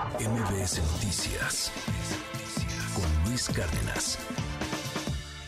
MBS Noticias con Luis Cárdenas.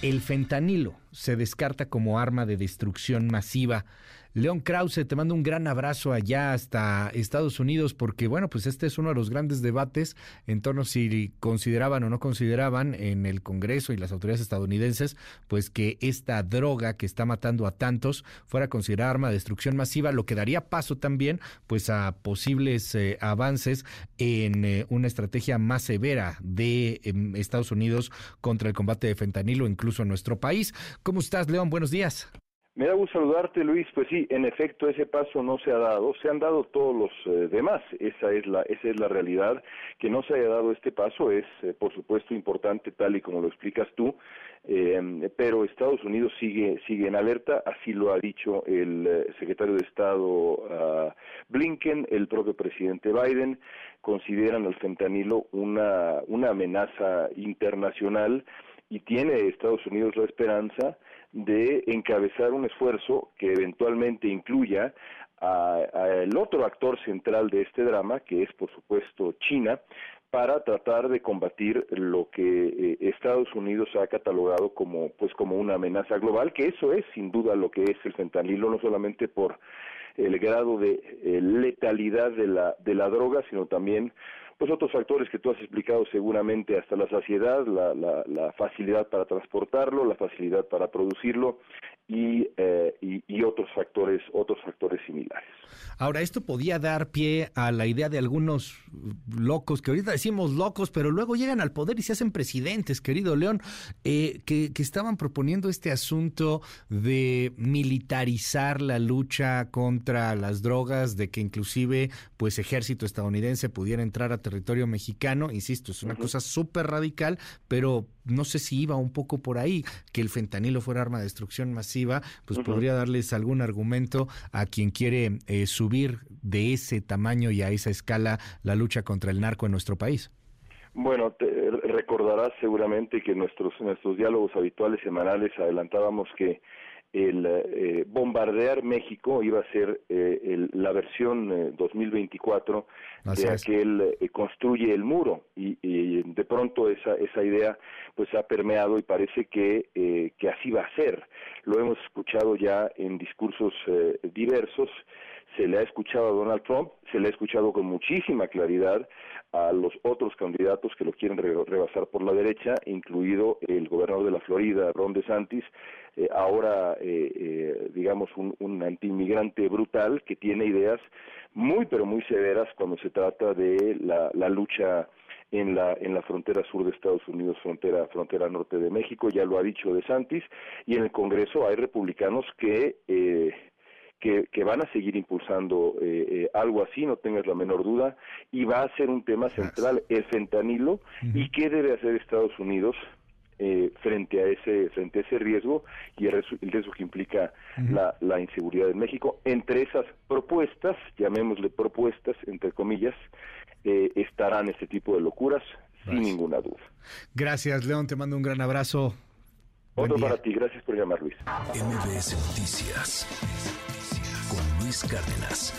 El fentanilo se descarta como arma de destrucción masiva León Krause, te mando un gran abrazo allá hasta Estados Unidos porque, bueno, pues este es uno de los grandes debates en torno a si consideraban o no consideraban en el Congreso y las autoridades estadounidenses, pues que esta droga que está matando a tantos fuera considerada arma de destrucción masiva, lo que daría paso también, pues a posibles eh, avances en eh, una estrategia más severa de em, Estados Unidos contra el combate de fentanilo, incluso en nuestro país. ¿Cómo estás, León? Buenos días. Me da gusto saludarte, Luis. Pues sí, en efecto, ese paso no se ha dado. Se han dado todos los eh, demás. Esa es la esa es la realidad. Que no se haya dado este paso es, eh, por supuesto, importante, tal y como lo explicas tú. Eh, pero Estados Unidos sigue sigue en alerta. Así lo ha dicho el secretario de Estado uh, Blinken, el propio presidente Biden. Consideran al fentanilo una una amenaza internacional y tiene Estados Unidos la esperanza de encabezar un esfuerzo que eventualmente incluya al otro actor central de este drama, que es por supuesto China, para tratar de combatir lo que eh, Estados Unidos ha catalogado como pues como una amenaza global, que eso es sin duda lo que es el fentanilo, no solamente por el grado de eh, letalidad de la de la droga, sino también pues otros factores que tú has explicado seguramente hasta la saciedad, la, la, la facilidad para transportarlo, la facilidad para producirlo eh, y, y, otros factores otros factores similares. Ahora esto podía dar pie a la idea de algunos locos que ahorita decimos locos, pero luego llegan al poder y se hacen presidentes, querido León, eh, que, que, estaban proponiendo este asunto de militarizar la lucha contra las drogas, de que inclusive pues ejército estadounidense pudiera entrar a territorio mexicano, insisto, es una cosa súper radical, pero no sé si iba un poco por ahí, que el fentanilo fuera arma de destrucción masiva, pues podría darles algún argumento a quien quiere eh, subir de ese tamaño y a esa escala la lucha contra el narco en nuestro país. Bueno, te recordarás seguramente que nuestros nuestros diálogos habituales semanales adelantábamos que el eh, bombardear México iba a ser eh, la versión 2024 eh, de aquel construye el muro. Y, de pronto esa esa idea pues ha permeado y parece que que así va a ser. Lo hemos escuchado ya en discursos diversos se le ha escuchado a Donald Trump, se le ha escuchado con muchísima claridad a los otros candidatos que lo quieren rebasar por la derecha, incluido el gobernador de la Florida, Ron DeSantis, eh, ahora, eh, eh, digamos, un, un antiinmigrante brutal que tiene ideas muy, pero muy severas cuando se trata de la, la lucha en la en la frontera sur de Estados Unidos, frontera frontera norte de México, ya lo ha dicho De Santis, y en el Congreso hay republicanos que eh, que, van a seguir impulsando eh, eh, algo así, no tengas la menor duda, y va a ser un tema central el fentanilo y qué debe hacer Estados Unidos eh, frente a ese frente a ese riesgo y el, riesgo que implica la, la, inseguridad en México. Entre esas propuestas, llamémosle propuestas entre comillas, estarán este tipo de locuras sin ninguna duda. Gracias, León. Te mando un gran abrazo. Otro para ti. Gracias por llamar, Luis. MBS Noticias con Luis Cárdenas.